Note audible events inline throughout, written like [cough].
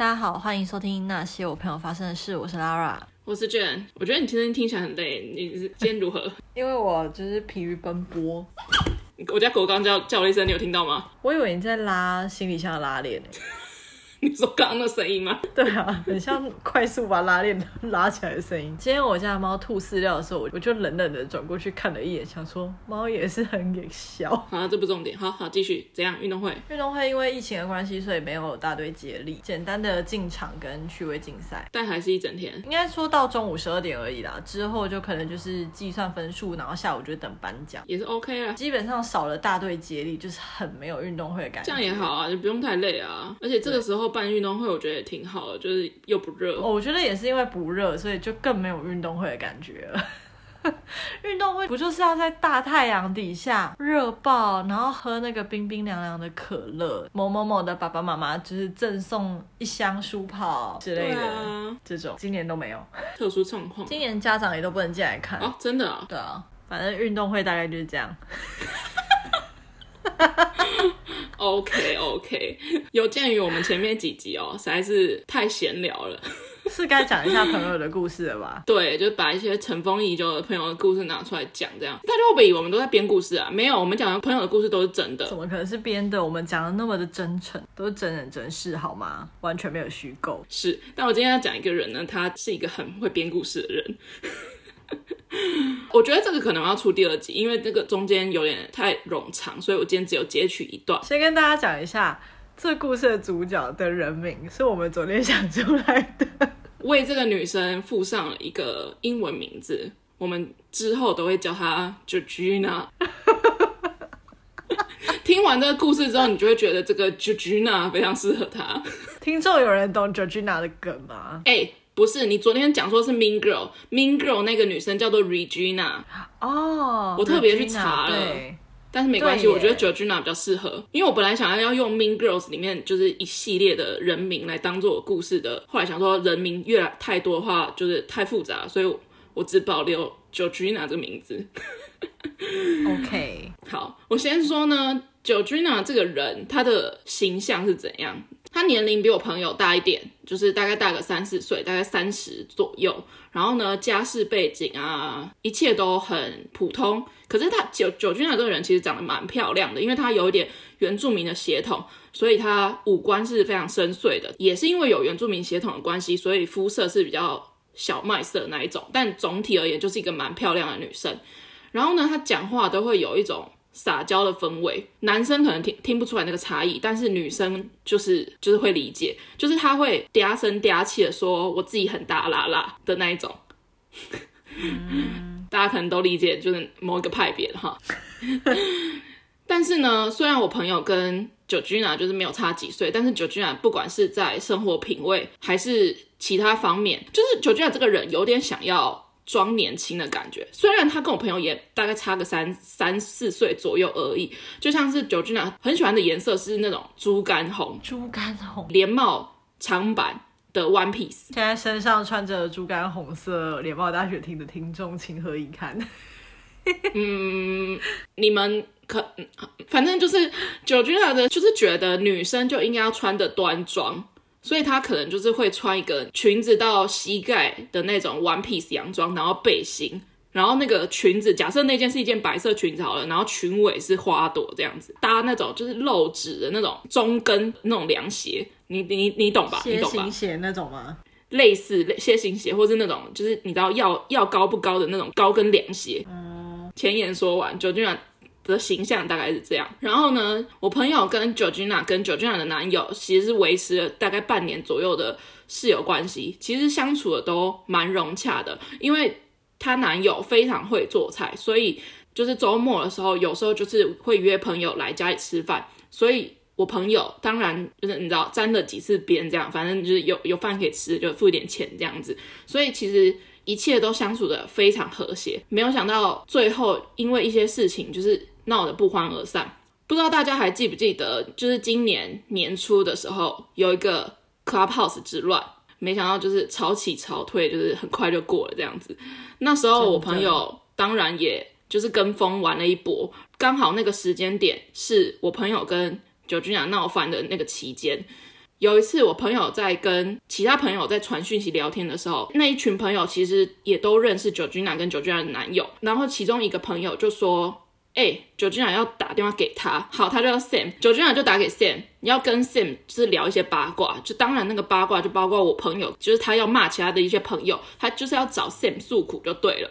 大家好，欢迎收听那些我朋友发生的事。我是 Lara，我是 Jane。我觉得你今天听起来很累，你今天如何？[laughs] 因为我就是疲于奔波。我家狗刚叫叫了一声，你有听到吗？我以为你在拉行李箱的拉链 [laughs] 你说刚刚的声音吗？对啊，很像快速把拉链拉起来的声音。今天我家的猫吐饲料的时候，我就冷冷的转过去看了一眼，想说猫也是很给笑。[laughs] 好，这不重点。好好继续。怎样？运动会？运动会因为疫情的关系，所以没有大队接力，简单的进场跟趣味竞赛。但还是一整天，应该说到中午十二点而已啦。之后就可能就是计算分数，然后下午就等颁奖，也是 OK 啦。基本上少了大队接力，就是很没有运动会的感觉。这样也好啊，就不用太累啊。而且这个时候。办运动会我觉得也挺好的，就是又不热。哦，我觉得也是因为不热，所以就更没有运动会的感觉了。[laughs] 运动会不就是要在大太阳底下热爆，然后喝那个冰冰凉凉的可乐，某某某的爸爸妈妈就是赠送一箱舒跑之类的，啊、这种今年都没有特殊状况。今年家长也都不能进来看哦，真的啊？对啊，反正运动会大概就是这样。[laughs] [laughs] [laughs] OK OK，有鉴于我们前面几集哦，实在是太闲聊了，[laughs] 是该讲一下朋友的故事了吧？[laughs] 对，就把一些尘封已久的朋友的故事拿出来讲，这样大家会不会以为我们都在编故事啊？没有，我们讲的朋友的故事都是真的。怎么可能是编的？我们讲的那么的真诚，都是真人真事，好吗？完全没有虚构。是，但我今天要讲一个人呢，他是一个很会编故事的人。[laughs] 我觉得这个可能要出第二集，因为这个中间有点太冗长，所以我今天只有截取一段。先跟大家讲一下，这故事的主角的人名是我们昨天想出来的，[laughs] 为这个女生附上了一个英文名字，我们之后都会叫她 Georgina。[laughs] 听完这个故事之后，你就会觉得这个 Georgina 非常适合她。听众有人懂 Georgina 的梗吗？哎、欸。不是，你昨天讲说是 Mean Girl，Mean Girl 那个女生叫做 Regina 哦，我特别去查了，但是没关系，我觉得 Georgina 比较适合，因为我本来想要要用 Mean Girls 里面就是一系列的人名来当做我故事的，后来想说人名越来太多的话就是太复杂，所以我只保留 Georgina 这个名字。OK，[laughs] 好，我先说呢，Georgina 这个人她的形象是怎样？他年龄比我朋友大一点，就是大概大个三四岁，大概三十左右。然后呢，家世背景啊，一切都很普通。可是他九九君啊，这个人其实长得蛮漂亮的，因为他有一点原住民的血统，所以他五官是非常深邃的。也是因为有原住民血统的关系，所以肤色是比较小麦色那一种。但总体而言，就是一个蛮漂亮的女生。然后呢，她讲话都会有一种。撒娇的氛围，男生可能听听不出来那个差异，但是女生就是就是会理解，就是他会嗲声嗲气的说我自己很大啦啦的那一种，嗯、大家可能都理解，就是某一个派别哈。但是呢，虽然我朋友跟 Georgina 就是没有差几岁，但是 Georgina 不管是在生活品味还是其他方面，就是 Georgina 这个人有点想要。装年轻的感觉，虽然他跟我朋友也大概差个三三四岁左右而已，就像是 Georgina 很喜欢的颜色是那种猪肝红，猪肝红连帽长版的 One Piece。现在身上穿着猪肝红色连帽大雪听的听众，情何以堪？[laughs] 嗯，你们可反正就是 Georgina 的，就是觉得女生就应该要穿的端庄。所以她可能就是会穿一个裙子到膝盖的那种 one piece 洋装，然后背心，然后那个裙子，假设那件是一件白色裙子好了，然后裙尾是花朵这样子，搭那种就是露趾的那种中跟那种凉鞋，你你你懂吧？你懂吧？鞋那种吗？类似鞋型鞋，或是那种就是你知道要要高不高的那种高跟凉鞋。嗯，前言说完，就这样。的形象大概是这样，然后呢，我朋友跟 Georgina 跟 Georgina 的男友其实是维持了大概半年左右的室友关系，其实相处的都蛮融洽的，因为她男友非常会做菜，所以就是周末的时候，有时候就是会约朋友来家里吃饭，所以我朋友当然就是你知道沾了几次边这样，反正就是有有饭可以吃，就付一点钱这样子，所以其实。一切都相处的非常和谐，没有想到最后因为一些事情就是闹得不欢而散。不知道大家还记不记得，就是今年年初的时候有一个 Clubhouse 之乱，没想到就是潮起潮退，就是很快就过了这样子。那时候我朋友当然也就是跟风玩了一波，刚好那个时间点是我朋友跟 Georgina 闹翻的那个期间。有一次我朋友在跟其他朋友在传讯息聊天的时候，那一群朋友其实也都认识 Georgina 跟九君雅的男友，然后其中一个朋友就说。哎、九俊雅要打电话给他，好，他就叫 Sam，Georgina 就打给 Sam，你要跟 Sam 就是聊一些八卦，就当然那个八卦就包括我朋友，就是他要骂其他的一些朋友，他就是要找 Sam 诉苦就对了。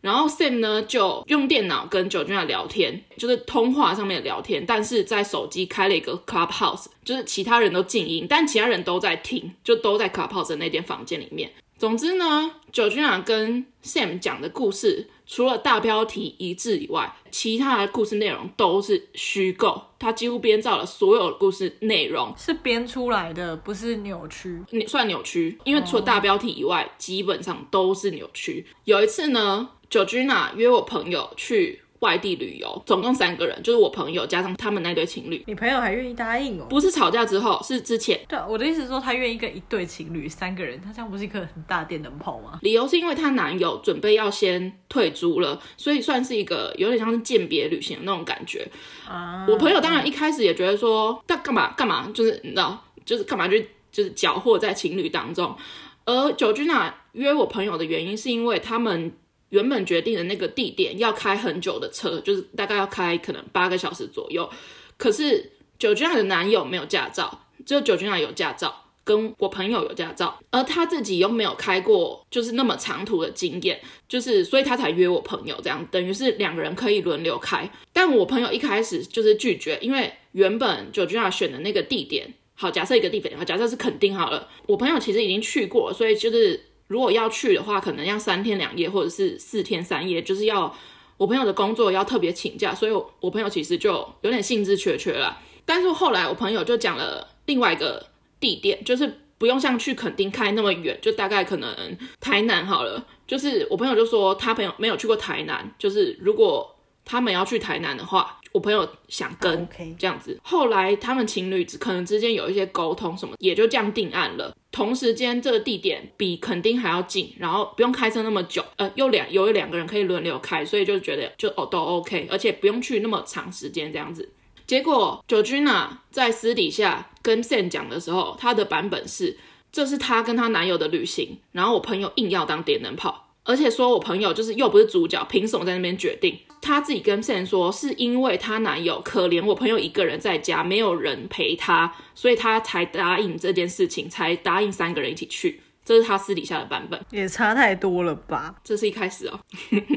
然后 Sam 呢就用电脑跟 Georgina 聊天，就是通话上面聊天，但是在手机开了一个 Clubhouse，就是其他人都静音，但其他人都在听，就都在 Clubhouse 那间房间里面。总之呢，Georgina 跟 Sam 讲的故事，除了大标题一致以外，其他的故事内容都是虚构。他几乎编造了所有的故事内容，是编出来的，不是扭曲。你算扭曲，因为除了大标题以外，基本上都是扭曲。有一次呢，Georgina 约我朋友去。外地旅游，总共三个人，就是我朋友加上他们那对情侣。你朋友还愿意答应哦？不是吵架之后，是之前。对，我的意思是说，他愿意跟一对情侣三个人，他这样不是一个很大电灯泡吗？理由是因为她男友准备要先退租了，所以算是一个有点像是鉴别旅行的那种感觉。啊，我朋友当然一开始也觉得说，他干嘛干嘛，就是你知道，就是干嘛就就是搅和在情侣当中。而 Georgina 约我朋友的原因，是因为他们。原本决定的那个地点要开很久的车，就是大概要开可能八个小时左右。可是 Georgina 的男友没有驾照，只有 Georgina 有驾照，跟我朋友有驾照，而他自己又没有开过就是那么长途的经验，就是所以他才约我朋友这样，等于是两个人可以轮流开。但我朋友一开始就是拒绝，因为原本 Georgina 选的那个地点，好，假设一个地点，好，假设是肯定好了，我朋友其实已经去过，所以就是。如果要去的话，可能要三天两夜，或者是四天三夜，就是要我朋友的工作要特别请假，所以我我朋友其实就有点兴致缺缺了。但是后来我朋友就讲了另外一个地点，就是不用像去垦丁开那么远，就大概可能台南好了。就是我朋友就说他朋友没有去过台南，就是如果他们要去台南的话。我朋友想跟这样子，后来他们情侣可能之间有一些沟通什么，也就这样定案了。同时间这个地点比垦丁还要近，然后不用开车那么久，呃，又两有两个人可以轮流开，所以就觉得就哦都 OK，而且不用去那么长时间这样子。结果 Georgina 在私底下跟 Sam 讲的时候，她的版本是这是她跟她男友的旅行，然后我朋友硬要当电灯泡。而且说我朋友就是又不是主角，凭什么在那边决定？她自己跟 Sam 说，是因为她男友可怜我朋友一个人在家，没有人陪她，所以她才答应这件事情，才答应三个人一起去。这是她私底下的版本，也差太多了吧？这是一开始哦，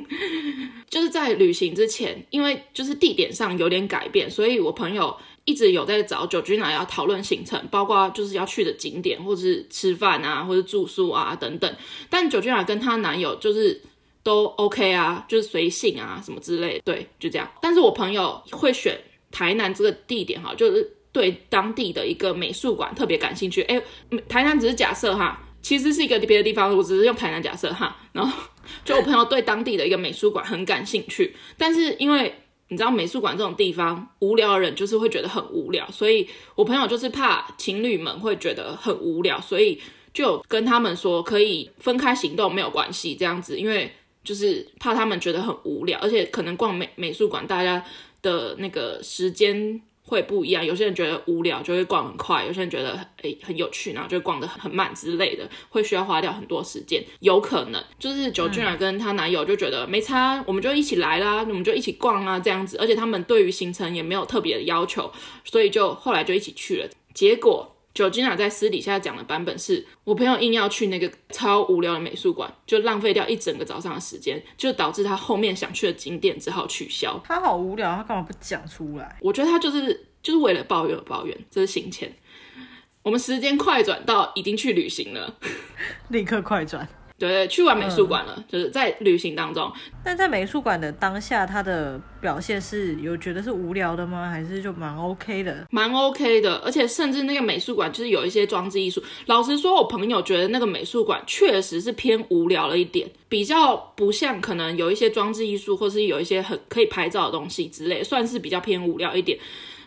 [laughs] 就是在旅行之前，因为就是地点上有点改变，所以我朋友。一直有在找 Georgina 要讨论行程，包括就是要去的景点，或者是吃饭啊，或者住宿啊等等。但 Georgina 跟她男友就是都 OK 啊，就是随性啊什么之类，对，就这样。但是我朋友会选台南这个地点哈，就是对当地的一个美术馆特别感兴趣。哎，台南只是假设哈，其实是一个别的地方，我只是用台南假设哈。然后 [laughs] 就我朋友对当地的一个美术馆很感兴趣，但是因为。你知道美术馆这种地方，无聊的人就是会觉得很无聊，所以我朋友就是怕情侣们会觉得很无聊，所以就跟他们说可以分开行动没有关系这样子，因为就是怕他们觉得很无聊，而且可能逛美美术馆大家的那个时间。会不一样，有些人觉得无聊就会逛很快，有些人觉得诶很有趣，然后就逛得很慢之类的，会需要花掉很多时间。有可能就是 Georgina 跟她男友就觉得没差，我们就一起来啦，我们就一起逛啊这样子，而且他们对于行程也没有特别的要求，所以就后来就一起去了。结果。Georgina 在私底下讲的版本是，我朋友硬要去那个超无聊的美术馆，就浪费掉一整个早上的时间，就导致他后面想去的景点只好取消。他好无聊，他干嘛不讲出来？我觉得他就是就是为了抱怨而抱怨，这是行前。我们时间快转到已经去旅行了，[laughs] 立刻快转。对对，去完美术馆了，嗯，就是在旅行当中。但在美术馆的当下，他的表现是有觉得是无聊的吗？还是就蛮 OK 的？蛮 OK 的，而且甚至那个美术馆就是有一些装置艺术。老实说，我朋友觉得那个美术馆确实是偏无聊了一点，比较不像可能有一些装置艺术，或是有一些很可以拍照的东西之类，算是比较偏无聊一点。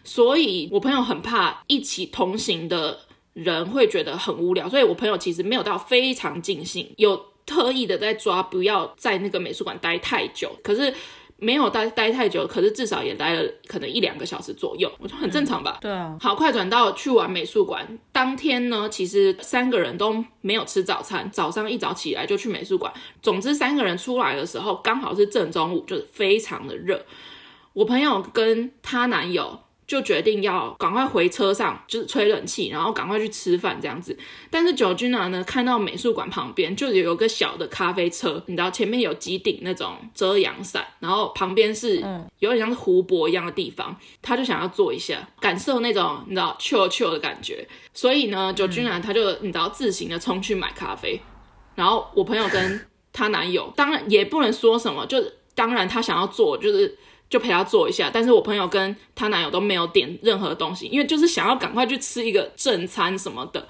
所以我朋友很怕一起同行的。人会觉得很无聊，所以我朋友其实没有到非常尽兴，有特意的在抓不要在那个美术馆待太久。可是没有待待太久，可是至少也待了可能一两个小时左右，我觉得很正常吧。对啊。好，快转到去玩美术馆当天呢，其实三个人都没有吃早餐，早上一早起来就去美术馆。总之三个人出来的时候刚好是正中午，就是非常的热。我朋友跟她男友。就决定要赶快回车上，就是吹冷气，然后赶快去吃饭这样子。但是 Georgina 呢，看到美术馆旁边就有个小的咖啡车，你知道前面有几顶那种遮阳伞，然后旁边是有点像是湖泊一样的地方，他就想要坐一下，感受那种你知道 chill chill 的感觉。所以呢，Georgina 他就你知道自行的冲去买咖啡，然后我朋友跟她男友，当然也不能说什么，就当然他想要坐就是。就陪他坐一下，但是我朋友跟她男友都没有点任何东西，因为就是想要赶快去吃一个正餐什么的，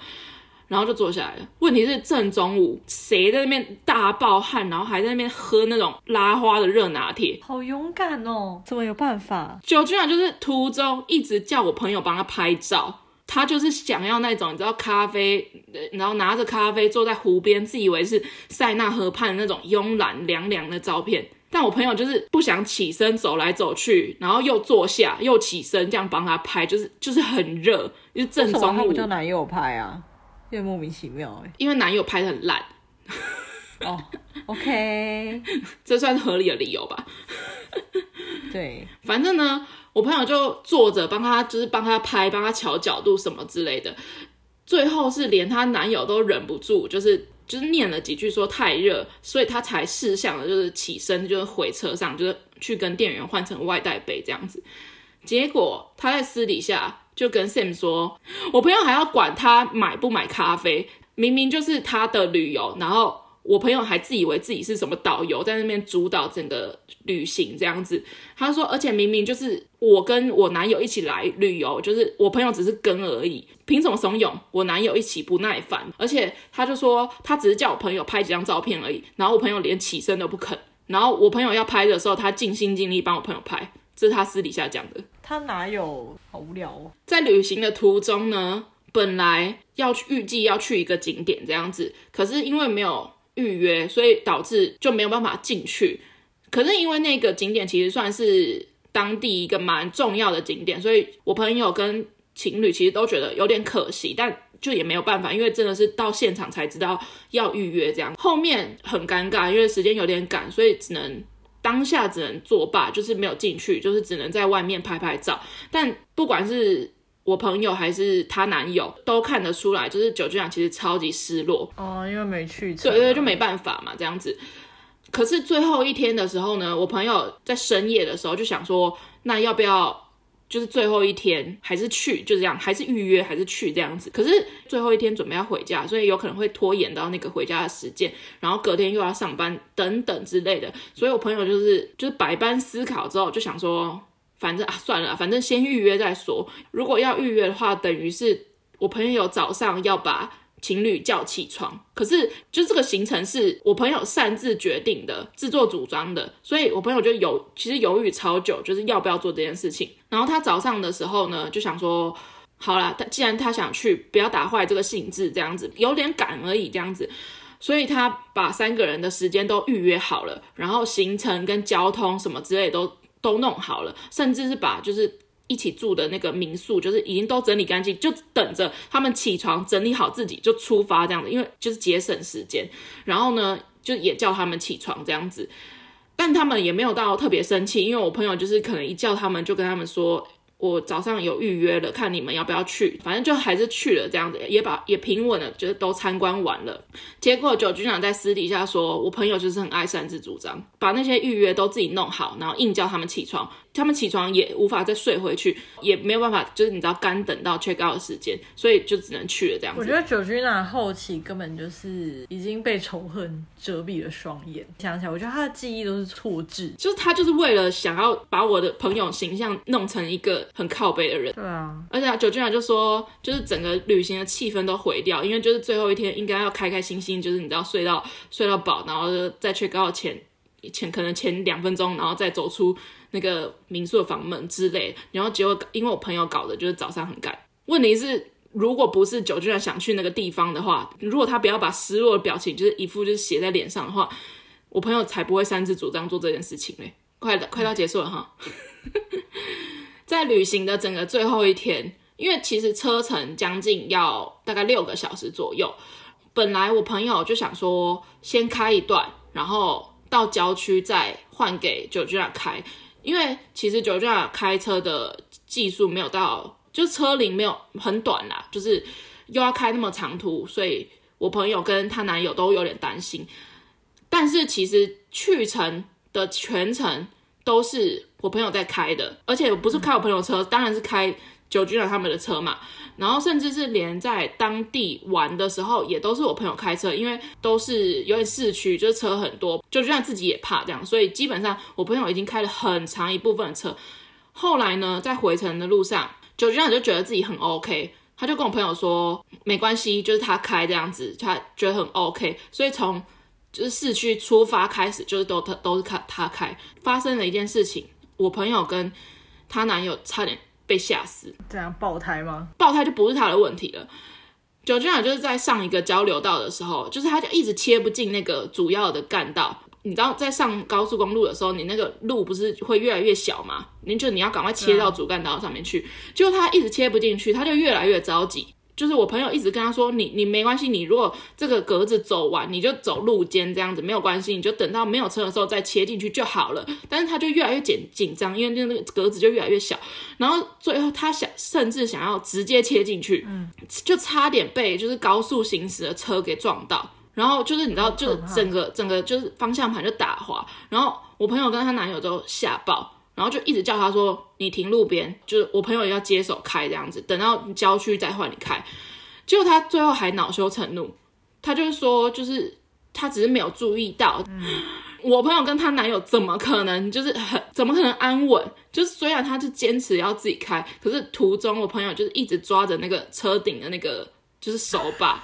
然后就坐下来了。问题是正中午，谁在那边大爆汗，然后还在那边喝那种拉花的热拿铁？好勇敢哦！怎么有办法？就居然就是途中一直叫我朋友帮他拍照，他就是想要那种你知道咖啡，然后拿着咖啡坐在湖边，自以为是塞纳河畔的那种慵懒凉凉的照片。但我朋友就是不想起身走来走去，然后又坐下又起身，这样帮他拍，就是就是很热，就正中午。叫男友拍啊？有点莫名其妙哎。因为男友拍的很烂。[laughs] 哦，OK，[laughs] 这算是合理的理由吧？[laughs] 对，反正呢，我朋友就坐着帮他，就是帮他拍，帮他调角度什么之类的。最后是连她男友都忍不住，就是。就是念了几句，说太热，所以他才试想的，就是起身，就是回车上，就是去跟店员换成外带杯这样子。结果他在私底下就跟 Sam 说：“我朋友还要管他买不买咖啡，明明就是他的旅游，然后。”我朋友还自以为自己是什么导游，在那边主导整个旅行这样子。他说，而且明明就是我跟我男友一起来旅游，就是我朋友只是跟而已，凭什么怂恿我男友一起不耐烦？而且他就说，他只是叫我朋友拍几张照片而已，然后我朋友连起身都不肯。然后我朋友要拍的时候，他尽心尽力帮我朋友拍，这是他私底下讲的。他哪有？好无聊哦。在旅行的途中呢，本来要去预计要去一个景点这样子，可是因为没有。预约，所以导致就没有办法进去。可是因为那个景点其实算是当地一个蛮重要的景点，所以我朋友跟情侣其实都觉得有点可惜，但就也没有办法，因为真的是到现场才知道要预约这样。后面很尴尬，因为时间有点赶，所以只能当下只能作罢，就是没有进去，就是只能在外面拍拍照。但不管是我朋友还是她男友都看得出来，就是九君阳其实超级失落哦，因为没去成，对对，就没办法嘛，这样子。可是最后一天的时候呢，我朋友在深夜的时候就想说，那要不要就是最后一天还是去，就这样，还是预约还是去这样子。可是最后一天准备要回家，所以有可能会拖延到那个回家的时间，然后隔天又要上班等等之类的。所以我朋友就是就是百般思考之后就想说。反正啊，算了，反正先预约再说。如果要预约的话，等于是我朋友早上要把情侣叫起床。可是，就这个行程是我朋友擅自决定的，自作主张的，所以我朋友就有其实犹豫超久，就是要不要做这件事情。然后他早上的时候呢，就想说，好啦，他既然他想去，不要打坏这个兴致，这样子有点赶而已，这样子，所以他把三个人的时间都预约好了，然后行程跟交通什么之类都。都弄好了，甚至是把就是一起住的那个民宿，就是已经都整理干净，就等着他们起床整理好自己就出发这样子，因为就是节省时间。然后呢，就也叫他们起床这样子，但他们也没有到特别生气，因为我朋友就是可能一叫他们就跟他们说。我早上有预约了，看你们要不要去，反正就还是去了，这样子也把也平稳的，就是都参观完了。结果九局长在私底下说，我朋友就是很爱擅自主张，把那些预约都自己弄好，然后硬叫他们起床。他们起床也无法再睡回去，也没有办法，就是你知道干等到 check out 的时间，所以就只能去了这样子。我觉得九君娜后期根本就是已经被仇恨遮蔽了双眼。想起来，我觉得他的记忆都是错置，就是他就是为了想要把我的朋友形象弄成一个很靠背的人。对啊，而且九君娜就说，就是整个旅行的气氛都毁掉，因为就是最后一天应该要开开心心，就是你知道睡到睡到饱，然后就在 check out 前前可能前两分钟，然后再走出。那个民宿的房门之类，然后结果因为我朋友搞的，就是早上很赶。问题是，如果不是九居然想去那个地方的话，如果他不要把失落的表情，就是一副就是写在脸上的话，我朋友才不会擅自主张做这件事情嘞。快快到结束了哈。在旅行的整个最后一天，因为其实车程将近要大概六个小时左右。本来我朋友就想说先开一段，然后到郊区再换给 Georgina 开，因为其实九驾开车的技术没有到，就车龄没有很短啦，就是又要开那么长途，所以我朋友跟她男友都有点担心。但是其实去程的全程都是我朋友在开的，而且不是开我朋友车，当然是开 Georgina 他们的车嘛。然后甚至是连在当地玩的时候，也都是我朋友开车，因为都是有点市区，就是车很多，Georgina 自己也怕这样，所以基本上我朋友已经开了很长一部分的车。后来呢，在回程的路上，Georgina 就觉得自己很 OK，他就跟我朋友说没关系，就是他开这样子，他觉得很 OK，所以从就是市区出发开始，就是都他都是他他开。发生了一件事情，我朋友跟她男友差点被吓死。这样爆胎吗？爆胎就不是他的问题了。Georgina 就是在上一个交流道的时候，就是他就一直切不进那个主要的干道。你知道，在上高速公路的时候，你那个路不是会越来越小吗？你就你要赶快切到主干道上面去。结果他一直切不进去，他就越来越着急。就是我朋友一直跟他说，你你没关系，你如果这个格子走完，你就走路肩这样子没有关系，你就等到没有车的时候再切进去就好了。但是他就越来越紧紧张，因为那个格子就越来越小，然后最后他想甚至想要直接切进去，嗯，就差点被就是高速行驶的车给撞到，然后就是你知道，就整个整个就是方向盘就打滑，然后我朋友跟她男友都吓爆。然后就一直叫他说：“你停路边，就是我朋友要接手开这样子，等到郊区再换你开。”结果他最后还恼羞成怒，他就是说，就是他只是没有注意到，嗯、我朋友跟她男友怎么可能就是很怎么可能安稳？就是虽然他是坚持要自己开，可是途中我朋友就是一直抓着那个车顶的那个就是手把。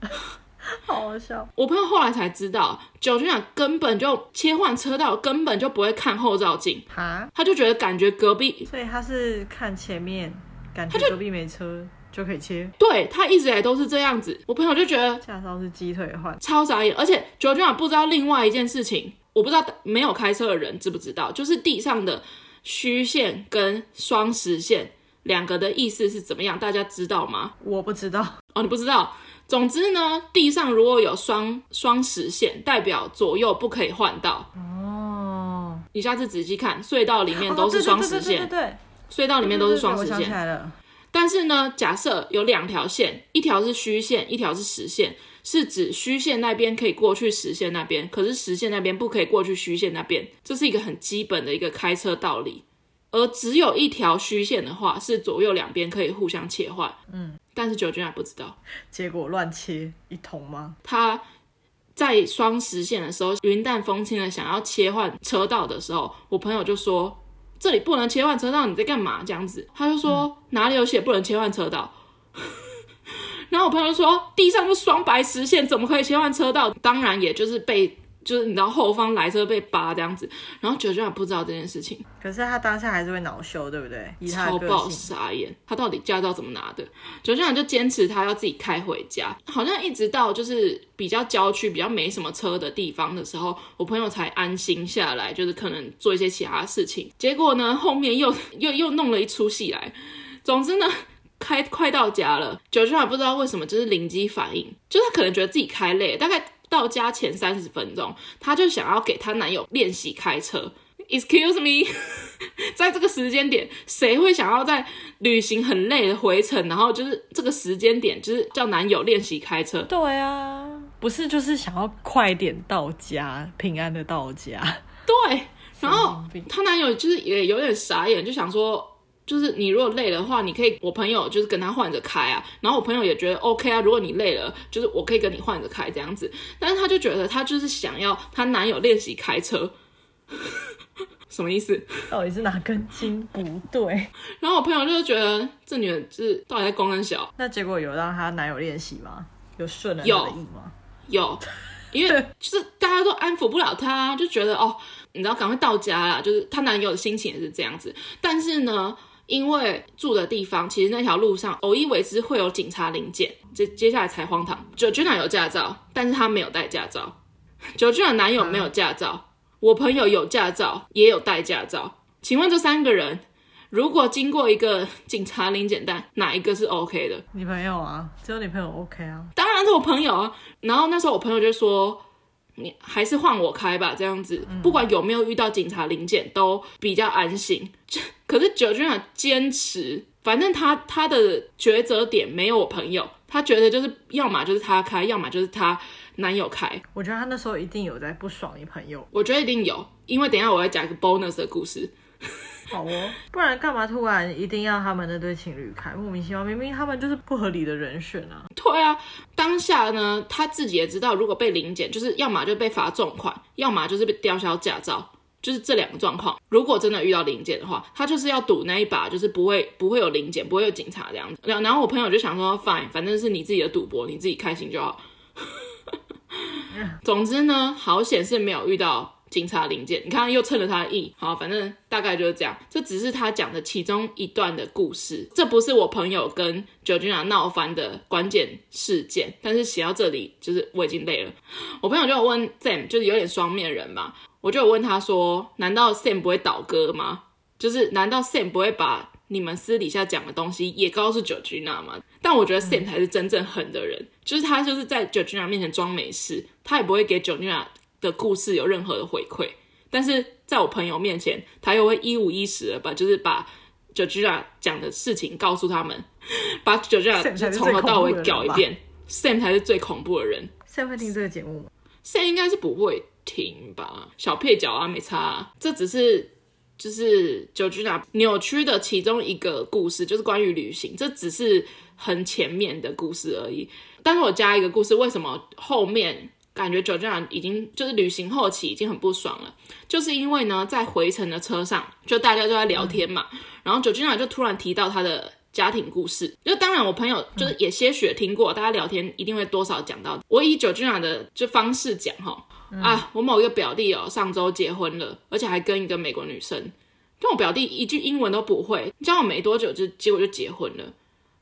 [laughs] [laughs] 好好笑！我朋友后来才知道，Georgina 根本就切换车道，根本就不会看后照镜。哈，他就觉得感觉隔壁，所以他是看前面，感觉隔壁没车就，可以切。对，他一直以来都是这样子。我朋友就觉得驾照是鸡腿换，超傻眼。而且 Georgina 不知道另外一件事情，我不知道没有开车的人知不知道，就是地上的虚线跟双实线两个的意思是怎么样？大家知道吗？我不知道。哦，你不知道。总之呢，地上如果有双双实线，代表左右不可以换道。哦，你下次仔细看，隧道里面都是双实线。对对对，隧道里面都是双实线。但是呢，假设有两条线，一条是虚线，一条是实线，是指虚线那边可以过去实线那边，可是实线那边不可以过去虚线那边。这是一个很基本的一个开车道理。而只有一条虚线的话，是左右两边可以互相切换。嗯。但是 Georgina 还不知道，结果乱切一通吗？他在双实线的时候，云淡风轻的想要切换车道的时候，我朋友就说：“这里不能切换车道，你在干嘛？”这样子，他就说：“嗯、哪里有写不能切换车道？” [laughs] 然后我朋友就说：“地上是双白实线，怎么可以切换车道？”当然，也就是被。就是你知道后方来车被扒这样子，然后 Georgina 不知道这件事情，可是他当下还是会恼羞，对不对？超爆傻眼，他到底驾照怎么拿的？Georgina 就坚持他要自己开回家，好像一直到就是比较郊区、比较没什么车的地方的时候，我朋友才安心下来，就是可能做一些其他事情。结果呢，后面又又又弄了一出戏来。总之呢，开快到家了，Georgina 不知道为什么就是灵机反应，就是他可能觉得自己开累，大概。到家前三十分钟，她就想要给她男友练习开车。Excuse me，[laughs] 在这个时间点，谁会想要在旅行很累的回程，然后就是这个时间点，就是叫男友练习开车？对啊，不是就是想要快点到家，平安的到家。对，然后她男友就是也有点傻眼，就想说。就是你如果累的话，你可以我朋友就是跟他换着开啊，然后我朋友也觉得 OK 啊。如果你累了，就是我可以跟你换着开这样子。但是他就觉得他就是想要她男友练习开车，[laughs] 什么意思？到底是哪根筋不对？[laughs] 然后我朋友就觉得这女人就是到底在公三小。那结果有让她男友练习吗？有顺了他的意吗？有，有，因为就是大家都安抚不了她，就觉得哦，你知道赶快到家啦。就是她男友的心情也是这样子，但是呢。因为住的地方，其实那条路上偶一为之会有警察临检。接接下来才荒唐，Georgina 有驾照，但是他没有带驾照。Georgina 男友没有驾照，我朋友有驾照，也有带驾照。请问这三个人，如果经过一个 [laughs] 警察临检站，哪一个是 OK 的？你朋友啊，只有你朋友 OK 啊？当然是我朋友啊。然后那时候我朋友就说：“你还是换我开吧，这样子，不管有没有遇到警察临检，都比较安心。[laughs] ”可是 Georgina 坚持，反正他他的抉择点没有我朋友，他觉得就是要么就是他开，要么就是他男友开。我觉得他那时候一定有在不爽你朋友。我觉得一定有，因为等一下我要讲一个 bonus 的故事。[laughs] 好哦，不然干嘛突然一定要他们那对情侣开？莫名其妙，明明他们就是不合理的人选啊。对啊，当下呢，他自己也知道，如果被临检，就是要么就被罚重款，要么就是被吊销驾照，就是这两个状况。如果真的遇到临检的话，他就是要赌那一把，就是不会不会有临检，不会有警察这样子。然后我朋友就想说，fine，反正是你自己的赌博，你自己开心就好。[laughs] 总之呢，好险是没有遇到。警察零件，你看又蹭了他的意，好，反正大概就是这样。这只是他讲的其中一段的故事，这不是我朋友跟 Georgina 闹翻的关键事件。但是写到这里，就是我已经累了。我朋友就有问 Sam，就是有点双面人嘛，我就有问他说，难道 Sam 不会倒戈吗？就是难道 Sam 不会把你们私底下讲的东西也告诉 Georgina 吗？但我觉得 Sam 才是真正狠的人，就是他就是在 Georgina 面前装没事，他也不会给 Georgina 的故事有任何的回馈，但是在我朋友面前，他又会一五一十的把就是把 Georgina 讲的事情告诉他们，[laughs] 把 Georgina 就从头到尾搞一遍。Sam 才是最恐怖的人。Sam 会听这个节目吗？Sam 应该是不会听吧，小配角啊，没差啊。这只是就是 Georgina 扭曲的其中一个故事，就是关于旅行，这只是很前面的故事而已。但是我加一个故事，为什么后面？感觉 Georgina 已经就是旅行后期已经很不爽了，就是因为呢，在回程的车上，就大家都在聊天嘛，嗯、然后 Georgina 就突然提到他的家庭故事，就当然我朋友就是也些许听过，嗯、大家聊天一定会多少讲到。我以 Georgina 的就方式讲哈，嗯、啊，我某一个表弟哦，上周结婚了，而且还跟一个美国女生，但我表弟一句英文都不会，交往没多久就结果就结婚了。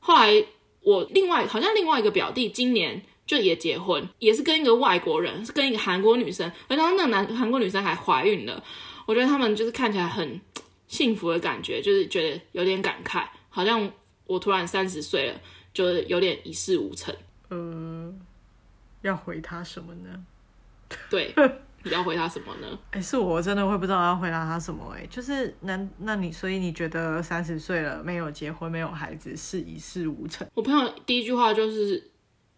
后来我另外好像另外一个表弟今年。就也结婚，也是跟一个外国人，是跟一个韩国女生，而当时那个男韩国女生还怀孕了。我觉得他们就是看起来很幸福的感觉，就是觉得有点感慨，好像我突然三十岁了，就是有点一事无成。呃，要回他什么呢？对，你要回他什么呢？哎、欸，是我真的会不知道要回答他什么、欸。哎，就是那那你所以你觉得三十岁了没有结婚没有孩子是一事无成？我朋友第一句话就是。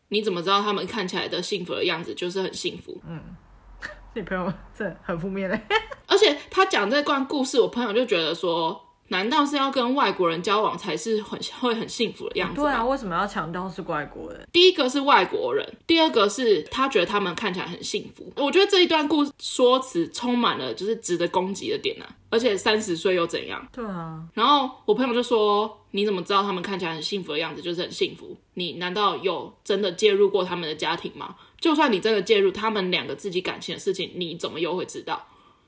你怎么知道他们看起来的幸福的样子就是很幸福？嗯，[laughs] 你朋友这很负面嘞。[laughs] 而且他讲这段故事，我朋友就觉得说。难道是要跟外国人交往才是很会很幸福的样子？对啊，为什么要强调是外国人？第一个是外国人，第二个是他觉得他们看起来很幸福。我觉得这一段故事说辞充满了就是值得攻击的点啊！而且三十岁又怎样？对啊。然后我朋友就说：“你怎么知道他们看起来很幸福的样子就是很幸福？你难道有真的介入过他们的家庭吗？就算你真的介入他们两个自己感情的事情，你怎么又会知道？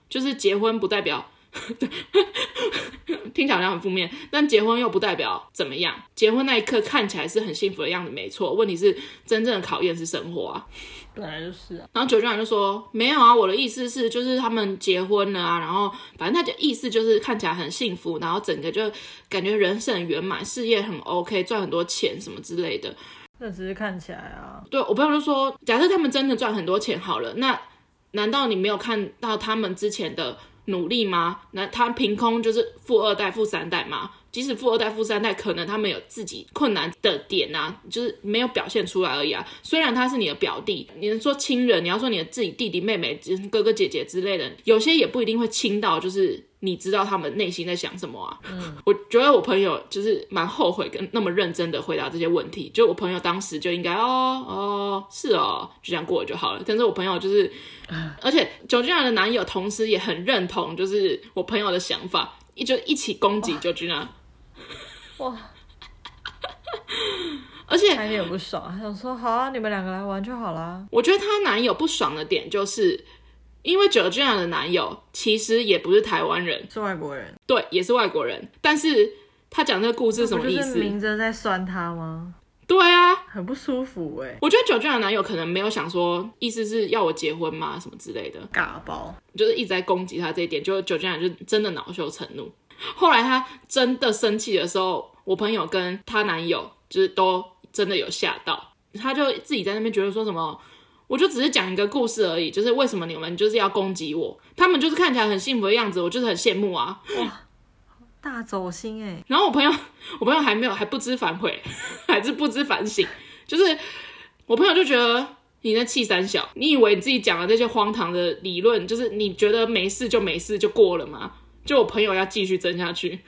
就是结婚不代表。” [laughs] 听起来好像很负面，但结婚又不代表怎么样。结婚那一刻看起来是很幸福的样子，没错。问题是真正的考验是生活啊，本来就是啊。然后九九就说没有啊，我的意思是就是他们结婚了啊，然后反正他的意思就是看起来很幸福，然后整个就感觉人生很圆满，事业很 OK，赚很多钱什么之类的。那只是看起来啊。对，我朋友就说，假设他们真的赚很多钱好了，那难道你没有看到他们之前的？努力吗？那他凭空就是富二代、富三代吗？即使富二代、富三代，可能他们有自己困难的点啊，就是没有表现出来而已啊。虽然他是你的表弟，你能说亲人，你要说你的自己弟弟妹妹、哥哥姐姐之类的，有些也不一定会亲到，就是你知道他们内心在想什么啊。嗯，我觉得我朋友就是蛮后悔跟那么认真的回答这些问题，就我朋友当时就应该哦哦是哦，就这样过了就好了。但是我朋友就是，而且 Georgina 的男友同时也很认同，就是我朋友的想法，一就一起攻击 Georgina。哇！[laughs] 而且男友不爽，他想说好啊，你们两个来玩就好啦。我觉得她男友不爽的点，就是因为 Georgina 的男友其实也不是台湾人，是外国人。对，也是外国人。但是他讲这个故事什么意思？是明着在酸他吗？对啊，很不舒服哎、欸。我觉得九君的男友可能没有想说，意思是要我结婚吗？什么之类的，尬爆，就是一直在攻击他这一点，就九君就真的恼羞成怒。[laughs] 后来她真的生气的时候，我朋友跟她男友就是都真的有吓到，她就自己在那边觉得说什么，我就只是讲一个故事而已，就是为什么你们就是要攻击我？他们就是看起来很幸福的样子，我就是很羡慕啊！哇，大走心哎！然后我朋友，我朋友还没有还不知反悔，[laughs] 还是不知反省，就是我朋友就觉得你在气三小，你以为你自己讲的这些荒唐的理论，就是你觉得没事就没事就过了吗？就我朋友要继续争下去，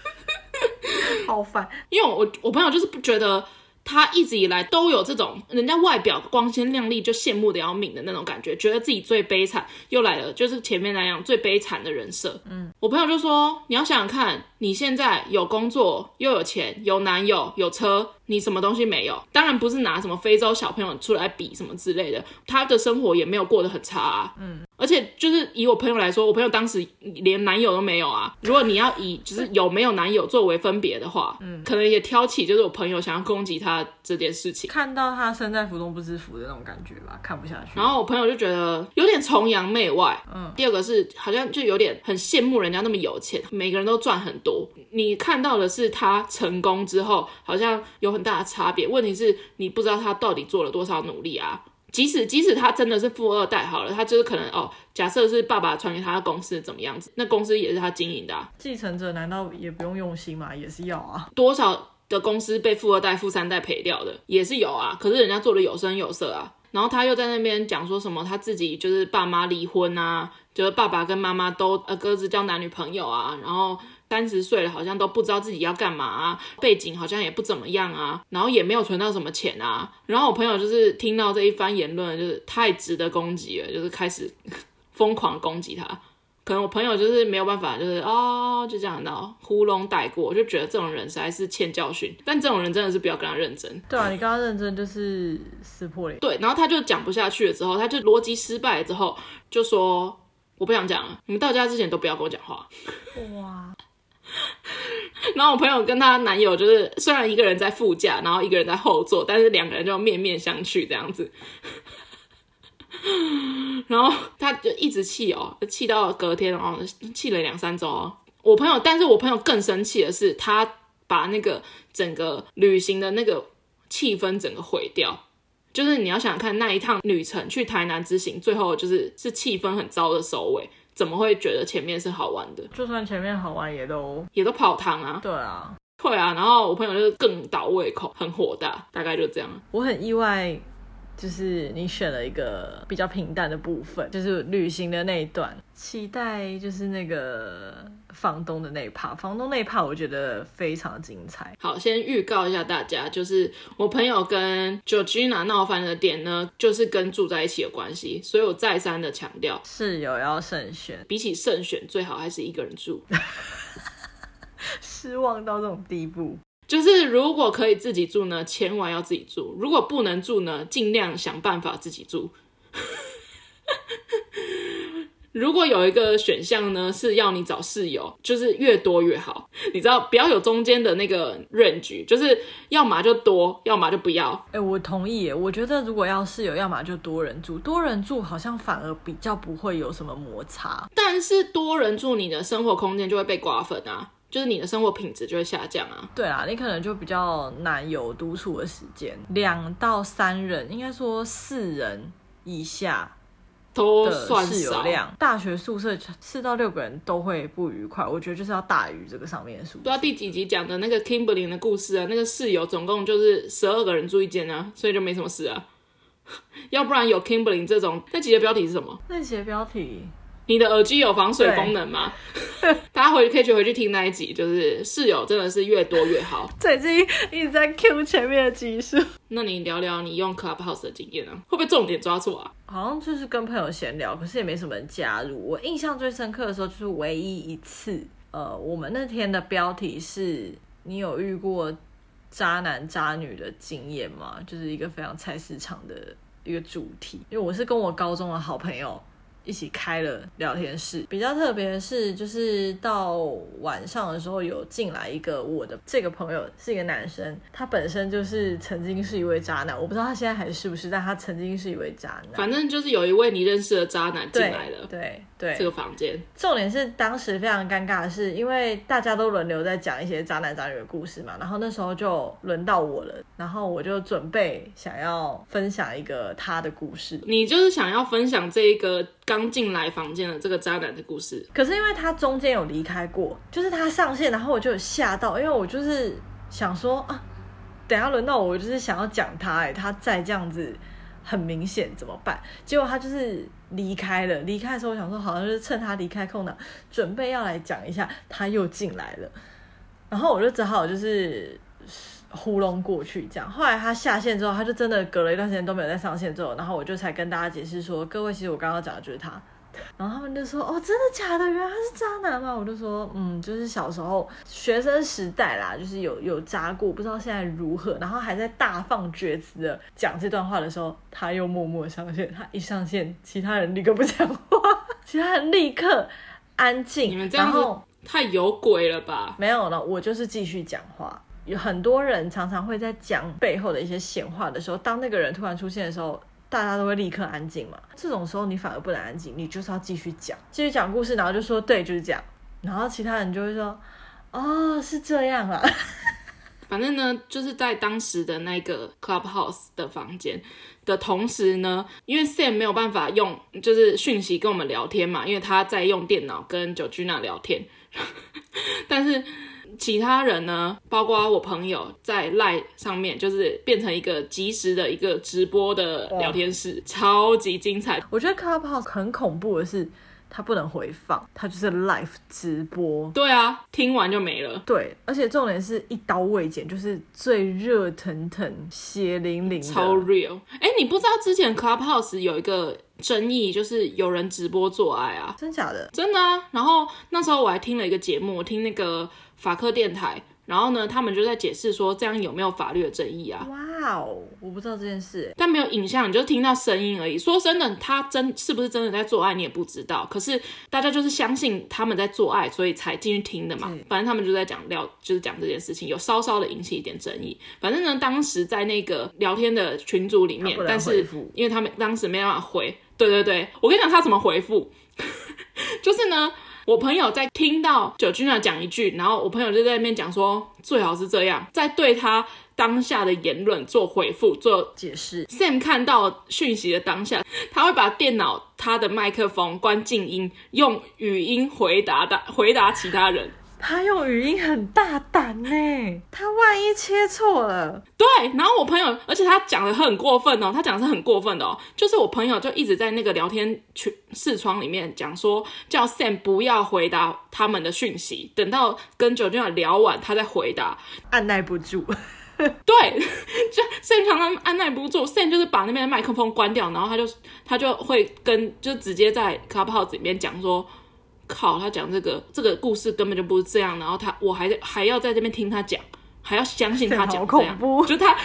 [laughs] 好烦。因为我我朋友就是不觉得他一直以来都有这种人家外表光鲜亮丽就羡慕的要命的那种感觉，觉得自己最悲惨，又来了就是前面那样最悲惨的人设。嗯，我朋友就说，你要想想看，你现在有工作又有钱有男友有车，你什么东西没有？当然不是拿什么非洲小朋友出来比什么之类的，他的生活也没有过得很差啊。嗯。而且就是以我朋友来说，我朋友当时连男友都没有啊。如果你要以就是有没有男友作为分别的话，[laughs] 嗯，可能也挑起就是我朋友想要攻击他这件事情。看到他身在福中不知福的那种感觉吧，看不下去。然后我朋友就觉得有点崇洋媚外。嗯。第二个是好像就有点很羡慕人家那么有钱，每个人都赚很多。你看到的是他成功之后，好像有很大的差别。问题是你不知道他到底做了多少努力啊。即使即使他真的是富二代好了，他就是可能哦，假设是爸爸传给他的公司怎么样子，那公司也是他经营的啊。继承者难道也不用用心吗？也是要啊。多少的公司被富二代、富三代赔掉的也是有啊。可是人家做的有声有色啊。然后他又在那边讲说什么他自己就是爸妈离婚啊，就是爸爸跟妈妈都呃各自交男女朋友啊，然后。三十岁了，好像都不知道自己要干嘛啊，背景好像也不怎么样啊，然后也没有存到什么钱啊。然后我朋友就是听到这一番言论，就是太值得攻击了，就是开始疯狂攻击他。可能我朋友就是没有办法，就是哦，就这样的糊弄带过，我就觉得这种人实在是欠教训。但这种人真的是不要跟他认真。对啊，你跟他认真就是撕破脸。对，然后他就讲不下去了之后，他就逻辑失败了之后，就说我不想讲了，你们到家之前都不要跟我讲话。哇。[laughs] 然后我朋友跟她男友就是，虽然一个人在副驾，然后一个人在后座，但是两个人就面面相觑这样子。然后他就一直气哦，气到隔天哦，气了两三周哦。我朋友，但是我朋友更生气的是，他把那个整个旅行的那个气氛整个毁掉。就是你要想想看，那一趟旅程去台南之行，最后就是是气氛很糟的收尾。怎么会觉得前面是好玩的？就算前面好玩，也都也都泡汤啊。对啊，会啊。然后我朋友就是更倒胃口，很火大，大概就这样。我很意外，就是你选了一个比较平淡的部分，就是旅行的那一段，期待就是那个。房东的那一趴，房东那一趴，我觉得非常精彩。好，先预告一下大家，就是我朋友跟 Georgina 闹翻的点呢，就是跟住在一起有关系，所以我再三的强调，室友要慎选，比起慎选，最好还是一个人住。[laughs] 失望到这种地步，就是如果可以自己住呢，千万要自己住；如果不能住呢，尽量想办法自己住。如果有一个选项呢，是要你找室友，就是越多越好。你知道，不要有中间的那个 range，就是要么就多，要么就不要。哎、欸，我同意耶。我觉得如果要室友，要么就多人住，多人住好像反而比较不会有什么摩擦。但是多人住，你的生活空间就会被瓜分啊，就是你的生活品质就会下降啊。对啊，你可能就比较难有独处的时间。两到三人，应该说四人以下。都算室友量，大学宿舍四到六个人都会不愉快。我觉得就是要大于这个上面的数字。不知道第几集讲的那个 Kimberly 的故事啊，那个室友总共就是十二个人住一间啊，所以就没什么事啊。[laughs] 要不然有 Kimberly 这种，那集的标题是什么？那集的标题。你的耳机有防水功能吗？[laughs] 大家回去可以去回去听那一集，就是室友真的是越多越好。[laughs] 最近一直在 Q 前面的集数。那你聊聊你用 Clubhouse 的经验啊？会不会重点抓错啊？好像就是跟朋友闲聊，可是也没什么人加入。我印象最深刻的时候就是唯一一次，呃，我们那天的标题是你有遇过渣男渣女的经验吗？就是一个非常菜市场的一个主题。因为我是跟我高中的好朋友。一起开了聊天室。比较特别的是，就是到晚上的时候有进来一个我的这个朋友是一个男生，他本身就是曾经是一位渣男，我不知道他现在还是不是，但他曾经是一位渣男。反正就是有一位你认识的渣男进来了，对对，对这个房间。重点是当时非常尴尬的是，因为大家都轮流在讲一些渣男渣女的故事嘛，然后那时候就轮到我了，然后我就准备想要分享一个他的故事。你就是想要分享这一个刚进来房间的这个渣男的故事，可是因为他中间有离开过，就是他上线，然后我就有吓到，因为我就是想说啊，等下轮到我，我就是想要讲他，哎，他再这样子很明显怎么办？结果他就是离开了，离开的时候我想说，好像就是趁他离开空档，准备要来讲一下，他又进来了，然后我就只好就是。糊弄过去，这样。后来他下线之后，他就真的隔了一段时间都没有再上线。之后，然后我就才跟大家解释说，各位，其实我刚刚讲的就是他。[laughs] 然后他们就说，哦，真的假的？原来他是渣男吗？我就说，嗯，就是小时候学生时代啦，就是有有渣过，不知道现在如何。然后还在大放厥词的讲这段话的时候，他又默默上线。他一上线，其他人立刻不讲话，[laughs] 其他人立刻安静。你们这样子太有鬼了吧？没有了，我就是继续讲话。有很多人常常会在讲背后的一些闲话的时候，当那个人突然出现的时候，大家都会立刻安静嘛。这种时候你反而不能安静，你就是要继续讲，继续讲故事，然后就说对，就是这样。然后其他人就会说，哦，是这样啊。反正呢，就是在当时的那个 Clubhouse 的房间的同时呢，因为 Sam 没有办法用就是讯息跟我们聊天嘛，因为他在用电脑跟 Georgina 聊天，[laughs] 但是。其他人呢，包括我朋友，在 Line 上面就是变成一个即时的一个直播的聊天室，超级精彩。我觉得 Clubhouse 很恐怖的是，它不能回放，它就是 live 直播。对啊，听完就没了。对，而且重点是一刀未剪，就是最热腾腾、血淋淋，超 real。哎，你不知道之前 Clubhouse 有一个争议，就是有人直播做爱啊？真假的？真的啊。然后那时候我还听了一个节目，我听那个。法科电台，然后呢，他们就在解释说，这样有没有法律的争议啊？哇哦，我不知道这件事，但没有影像，你就听到声音而已。说真的，他真是不是真的在做爱，你也不知道。可是大家就是相信他们在做爱，所以才进去听的嘛。反正他们就在讲聊，就是讲这件事情，有稍稍的引起一点争议。反正呢，当时在那个聊天的群组里面，但是因为他们当时没办法回，对对对，我跟你讲他怎么回复，[laughs] 就是呢。我朋友在听到 Georgina 讲一句，然后我朋友就在那边讲说，最好是这样，在对他当下的言论做回复、做解释。Sam 看到讯息的当下，他会把电脑他的麦克风关静音，用语音回答的回答其他人。他用语音很大胆呢，他万一切错了，对。然后我朋友，而且他讲的很过分哦，他讲的是很过分的哦，就是我朋友就一直在那个聊天群视窗里面讲说，叫 Sam 不要回答他们的讯息，等到跟 Georgina 聊完，他再回答。按耐不住，[laughs] 对，就 Sam 常常按耐不住，Sam 就是把那边的麦克风关掉，然后他就他就会跟就直接在 Clubhouse 里面讲说。靠，他讲这个这个故事根本就不是这样，然后他我还还要在这边听他讲，还要相信他 [laughs] 讲这样，就他，[laughs]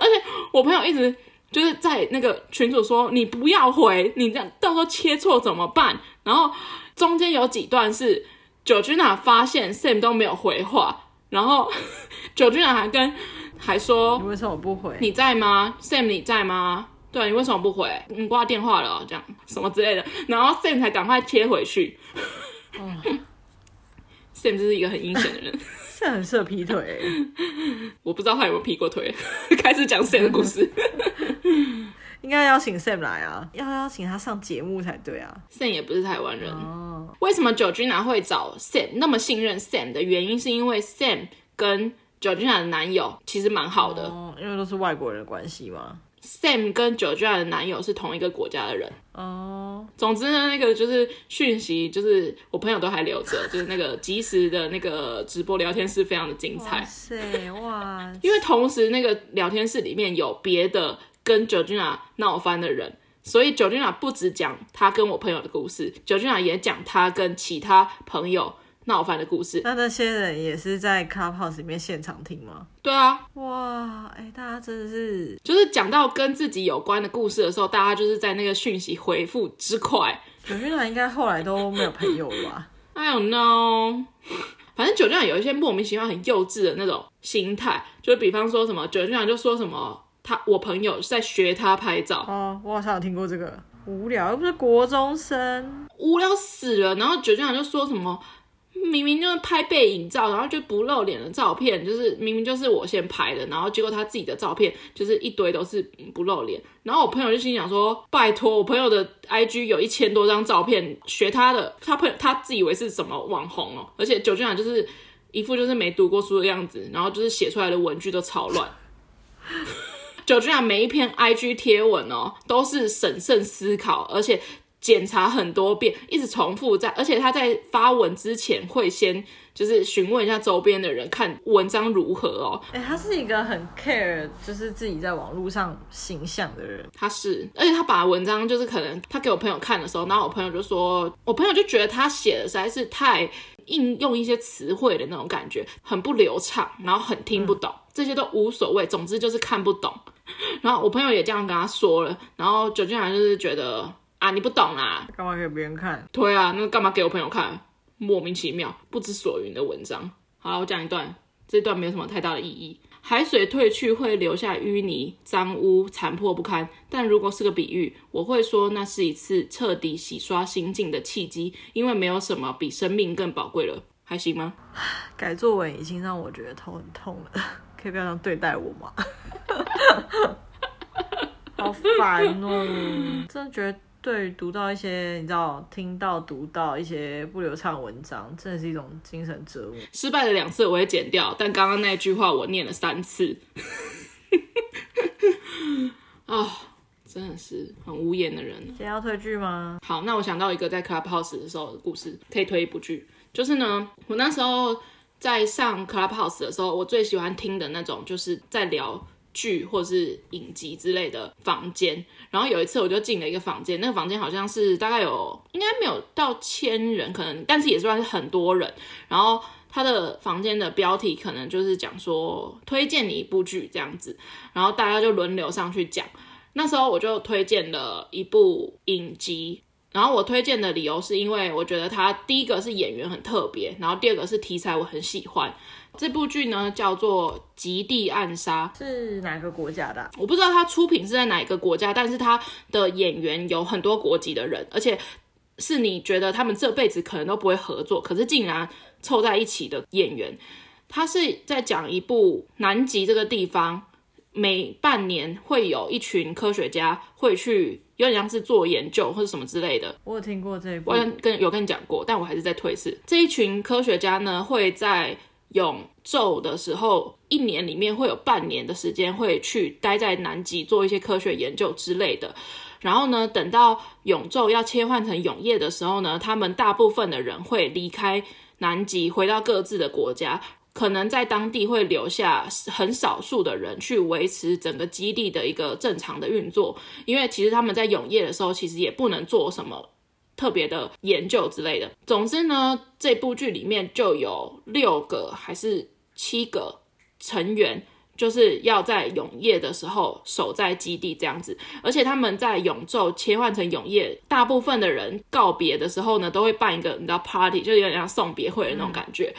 而且我朋友一直就是在那个群主说，你不要回，你这样到时候切错怎么办？然后中间有几段是 Georgina 发现 Sam 都没有回话，然后 [laughs] Georgina 还跟还说，你为什么不回？你在吗？Sam 你在吗？对，你为什么不回？你挂电话了，这样什么之类的，然后 Sam 才赶快切回去。哦、[laughs] Sam 就是一个很阴险的人，[laughs] Sam 很适合劈腿。我不知道他有没有劈过腿。[laughs] 开始讲 Sam 的故事，应该邀请 Sam 来啊，要邀请他上节目才对啊。Sam 也不是台湾人。哦、为什么 Georgina 会找 Sam 那么信任 Sam 的原因，是因为 Sam 跟 Georgina 的男友其实蛮好的，哦，因为都是外国人的关系嘛。Sam 跟 Georgina 的男友是同一个国家的人哦。Oh. 总之呢，那个就是讯息，就是我朋友都还留着，[laughs] 就是那个即时的那个直播聊天室非常的精彩。哇塞哇！[laughs] 因为同时那个聊天室里面有别的跟 Georgina 闹翻的人，所以 Georgina 不只讲他跟我朋友的故事，Georgina 也讲他跟其他朋友闹翻的故事。那那些人也是在 Clubhouse 里面现场听吗？对啊，哇，哎、欸，大家真的是，就是讲到跟自己有关的故事的时候，大家就是在那个讯息回复之快。九君娜应该后来都没有朋友了吧？[laughs] I don't know。反正九君娜有一些莫名其妙、很幼稚的那种心态，就是比方说什么九君娜就说什么他我朋友在学他拍照。哦，我好像有听过这个，无聊又不是国中生，无聊死了。然后九君娜就说什么。明明就是拍背影照，然后就不露脸的照片，就是明明就是我先拍的，然后结果他自己的照片就是一堆都是不露脸。然后我朋友就心想说：“拜托，我朋友的 IG 有一千多张照片，学他的，他朋友他自以为是什么网红哦。”而且九君雅就是一副就是没读过书的样子，然后就是写出来的文句都超乱。[laughs] 九君雅每一篇 IG 贴文哦，都是审慎思考，而且。检查很多遍，一直重复在，而且他在发文之前会先就是询问一下周边的人，看文章如何哦。哎、欸，他是一个很 care 就是自己在网络上形象的人。他是，而且他把文章就是可能他给我朋友看的时候，然后我朋友就说，我朋友就觉得他写的实在是太应用一些词汇的那种感觉，很不流畅，然后很听不懂，嗯、这些都无所谓，总之就是看不懂。然后我朋友也这样跟他说了，然后九君好就是觉得。啊，你不懂啊？干嘛给别人看？对啊，那干嘛给我朋友看？莫名其妙、不知所云的文章。好了，我讲一段，这段没有什么太大的意义。海水退去会留下淤泥、脏污、残破不堪，但如果是个比喻，我会说那是一次彻底洗刷心境的契机，因为没有什么比生命更宝贵了。还行吗？改作文已经让我觉得头很痛了，[laughs] 可以不要这样对待我吗？[laughs] 好烦哦，真的觉得。对，读到一些你知道，听到读到一些不流畅文章，真的是一种精神折磨。失败了两次，我会剪掉，但刚刚那句话我念了三次。啊、[laughs] 哦，真的是很无言的人。今天要推剧吗？好，那我想到一个在 Clubhouse 的时候的故事，可以推一部剧。就是呢，我那时候在上 Clubhouse 的时候，我最喜欢听的那种，就是在聊。剧或是影集之类的房间，然后有一次我就进了一个房间，那个房间好像是大概有应该没有到千人，可能但是也算是很多人。然后他的房间的标题可能就是讲说推荐你一部剧这样子，然后大家就轮流上去讲。那时候我就推荐了一部影集，然后我推荐的理由是因为我觉得他第一个是演员很特别，然后第二个是题材我很喜欢。这部剧呢叫做《极地暗杀》，是哪个国家的啊？我不知道它出品是在哪一个国家，但是它的演员有很多国籍的人，而且是你觉得他们这辈子可能都不会合作，可是竟然凑在一起的演员。他是在讲一部南极这个地方，每半年会有一群科学家会去，有点像是做研究或者什么之类的。我有听过这一部，我跟有跟你讲过，但我还是在推一次。这一群科学家呢会在。永昼的时候，一年里面会有半年的时间会去待在南极做一些科学研究之类的。然后呢，等到永昼要切换成永夜的时候呢，他们大部分的人会离开南极，回到各自的国家。可能在当地会留下很少数的人去维持整个基地的一个正常的运作，因为其实他们在永夜的时候，其实也不能做什么。特别的研究之类的。总之呢，这部剧里面就有六个还是七个成员，就是要在永夜的时候守在基地这样子。而且他们在永昼切换成永夜，大部分的人告别的时候呢，都会办一个你知道 party，就有点像送别会的那种感觉。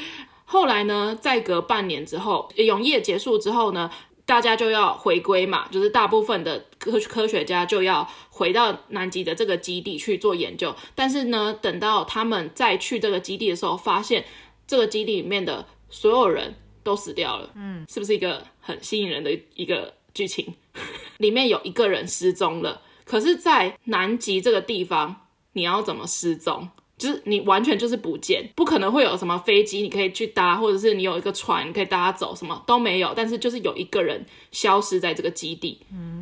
后来呢，再隔半年之后，永夜结束之后呢，大家就要回归嘛，就是大部分的科科学家就要回到南极的这个基地去做研究。但是呢，等到他们再去这个基地的时候，发现这个基地里面的所有人都死掉了。嗯，是不是一个很吸引人的一个剧情？里面有一个人失踪了，可是，在南极这个地方，你要怎么失踪？就是你完全就是不见，不可能会有什么飞机你可以去搭，或者是你有一个船你可以搭走，什么都没有。但是就是有一个人消失在这个基地，嗯，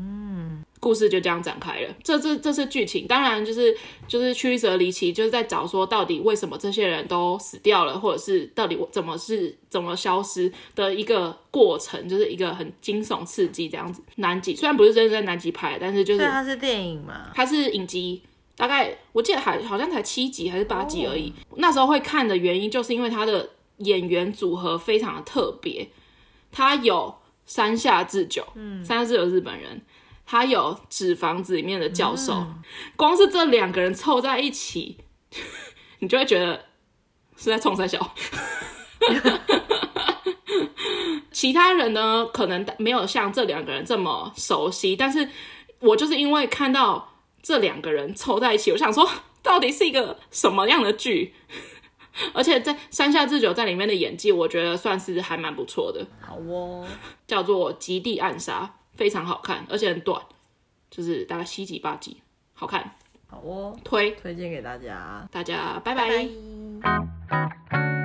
故事就这样展开了。这这这是剧情，当然就是就是曲折离奇，就是在找说到底为什么这些人都死掉了，或者是到底我怎么是怎么消失的一个过程，就是一个很惊悚刺激这样子。南极虽然不是真的在南极拍，但是就是它是电影嘛，它是影集。大概我记得还好像才七集还是八集而已。那时候会看的原因，就是因为他的演员组合非常的特别。他有山下智久，嗯，山下智久日本人，他有纸房子里面的教授，嗯、光是这两个人凑在一起，[laughs] 你就会觉得是在冲三小。[laughs] 其他人呢，可能没有像这两个人这么熟悉，但是我就是因为看到这两个人凑在一起，我想说，到底是一个什么样的剧？而且在山下智久在里面的演技，我觉得算是还蛮不错的。好哦，叫做《极地暗杀》，非常好看，而且很短，就是大概七集八集，好看。好哦，推推荐给大家，大家拜拜。拜拜。